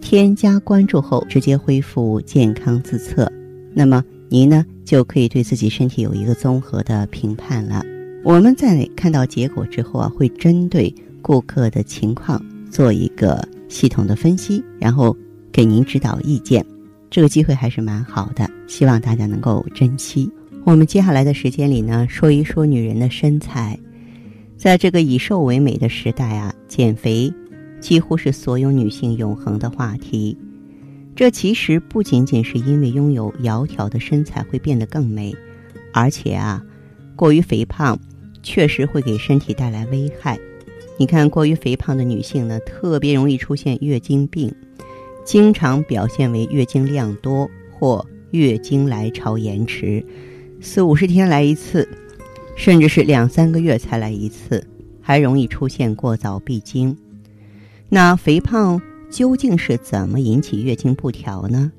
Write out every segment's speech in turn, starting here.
添加关注后，直接恢复健康自测，那么您呢就可以对自己身体有一个综合的评判了。我们在看到结果之后啊，会针对顾客的情况做一个系统的分析，然后给您指导意见。这个机会还是蛮好的，希望大家能够珍惜。我们接下来的时间里呢，说一说女人的身材，在这个以瘦为美的时代啊，减肥。几乎是所有女性永恒的话题。这其实不仅仅是因为拥有窈窕的身材会变得更美，而且啊，过于肥胖确实会给身体带来危害。你看，过于肥胖的女性呢，特别容易出现月经病，经常表现为月经量多或月经来潮延迟，四五十天来一次，甚至是两三个月才来一次，还容易出现过早闭经。那肥胖究竟是怎么引起月经不调呢？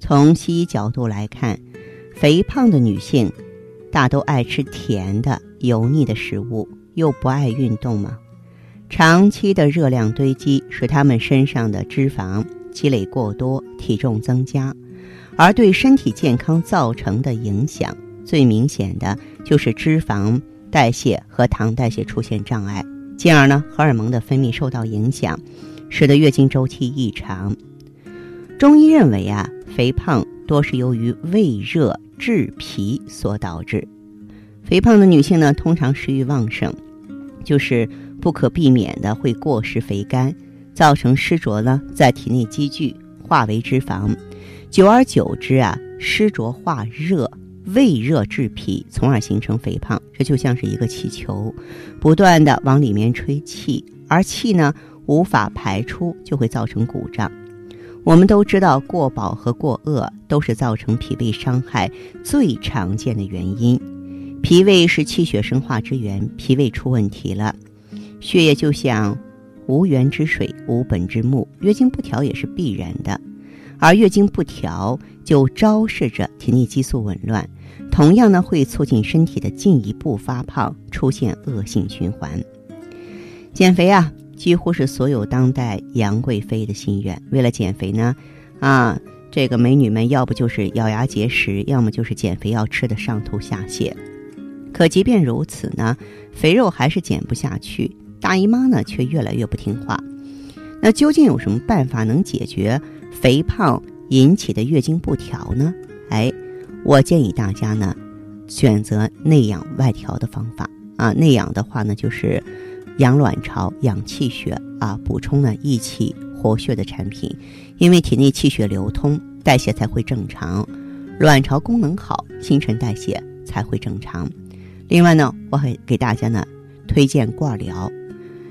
从西医角度来看，肥胖的女性大都爱吃甜的、油腻的食物，又不爱运动嘛。长期的热量堆积，使她们身上的脂肪积累过多，体重增加。而对身体健康造成的影响，最明显的就是脂肪代谢和糖代谢出现障碍。进而呢，荷尔蒙的分泌受到影响，使得月经周期异常。中医认为啊，肥胖多是由于胃热滞脾所导致。肥胖的女性呢，通常食欲旺盛，就是不可避免的会过食肥甘，造成湿浊呢在体内积聚，化为脂肪。久而久之啊，湿浊化热。胃热滞脾，从而形成肥胖。这就像是一个气球，不断的往里面吹气，而气呢无法排出，就会造成鼓胀。我们都知道，过饱和过饿都是造成脾胃伤害最常见的原因。脾胃是气血生化之源，脾胃出问题了，血液就像无源之水、无本之木，月经不调也是必然的。而月经不调，就昭示着体内激素紊乱，同样呢会促进身体的进一步发胖，出现恶性循环。减肥啊，几乎是所有当代杨贵妃的心愿。为了减肥呢，啊，这个美女们要不就是咬牙节食，要么就是减肥要吃的上吐下泻。可即便如此呢，肥肉还是减不下去，大姨妈呢却越来越不听话。那究竟有什么办法能解决？肥胖引起的月经不调呢？哎，我建议大家呢，选择内养外调的方法啊。内养的话呢，就是养卵巢、养气血啊，补充呢益气活血的产品。因为体内气血流通，代谢才会正常，卵巢功能好，新陈代谢才会正常。另外呢，我还给大家呢推荐挂疗。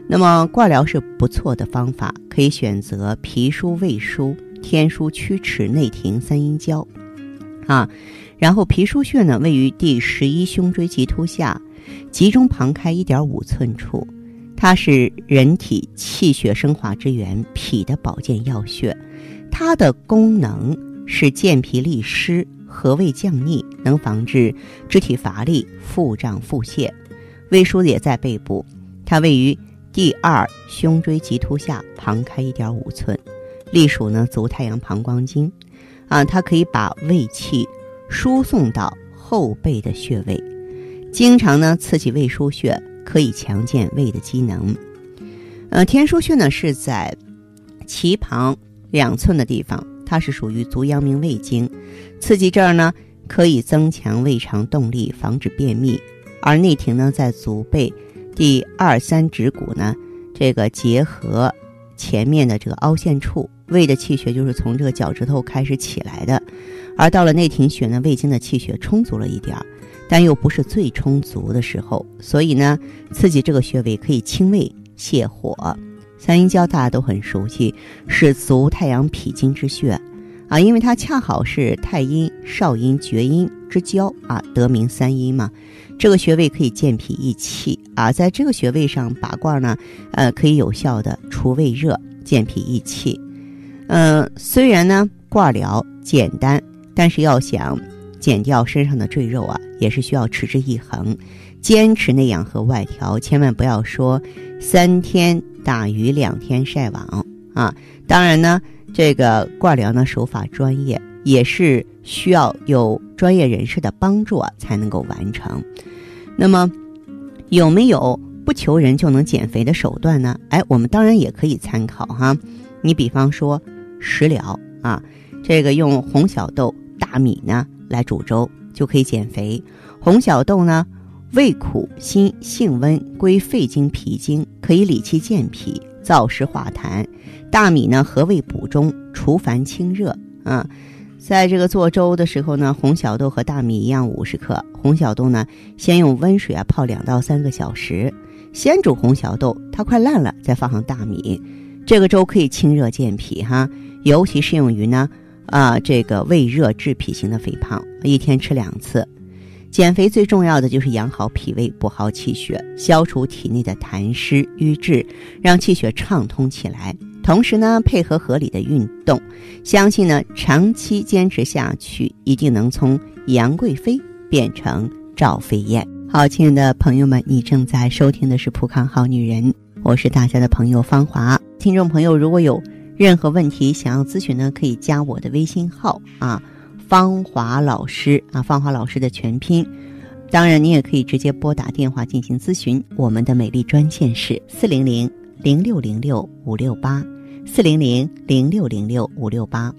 那么挂疗是不错的方法，可以选择脾腧、胃腧。天枢、曲池、内庭三阴交，啊，然后脾腧穴呢位于第十一胸椎棘突下，集中旁开一点五寸处，它是人体气血生化之源，脾的保健要穴。它的功能是健脾利湿、和胃降逆，能防治肢体乏力、腹胀、腹泻。胃腧也在背部，它位于第二胸椎棘突下，旁开一点五寸。隶属呢足太阳膀胱经，啊，它可以把胃气输送到后背的穴位，经常呢刺激胃腧穴，可以强健胃的机能。呃，天枢穴呢是在脐旁两寸的地方，它是属于足阳明胃经，刺激这儿呢可以增强胃肠动力，防止便秘。而内庭呢在足背第二三趾骨呢，这个结合前面的这个凹陷处。胃的气血就是从这个脚趾头开始起来的，而到了内庭穴呢，胃经的气血充足了一点儿，但又不是最充足的时候，所以呢，刺激这个穴位可以清胃泻火，三阴交大家都很熟悉，是足太阳脾经之穴啊，因为它恰好是太阴、少阴、厥阴之交啊，得名三阴嘛。这个穴位可以健脾益气啊，在这个穴位上拔罐呢，呃，可以有效的除胃热、健脾益气。嗯，虽然呢罐疗简单，但是要想减掉身上的赘肉啊，也是需要持之以恒，坚持内养和外调，千万不要说三天打鱼两天晒网啊。当然呢，这个挂疗呢手法专业，也是需要有专业人士的帮助啊才能够完成。那么有没有不求人就能减肥的手段呢？哎，我们当然也可以参考哈。你比方说食疗啊，这个用红小豆、大米呢。来煮粥就可以减肥。红小豆呢，味苦辛，性温，归肺经、脾经，可以理气健脾、燥湿化痰。大米呢，和胃补中，除烦清热。啊，在这个做粥的时候呢，红小豆和大米一样，五十克。红小豆呢，先用温水啊泡两到三个小时，先煮红小豆，它快烂了，再放上大米。这个粥可以清热健脾哈，尤其适用于呢。啊，这个胃热致脾型的肥胖，一天吃两次。减肥最重要的就是养好脾胃，补好气血，消除体内的痰湿瘀滞，让气血畅通起来。同时呢，配合合理的运动，相信呢，长期坚持下去，一定能从杨贵妃变成赵飞燕。好，亲爱的朋友们，你正在收听的是《浦康好女人》，我是大家的朋友芳华。听众朋友，如果有。任何问题想要咨询呢，可以加我的微信号啊，芳华老师啊，芳华老师的全拼。当然，你也可以直接拨打电话进行咨询。我们的美丽专线是四零零零六零六五六八，四零零零六零六五六八。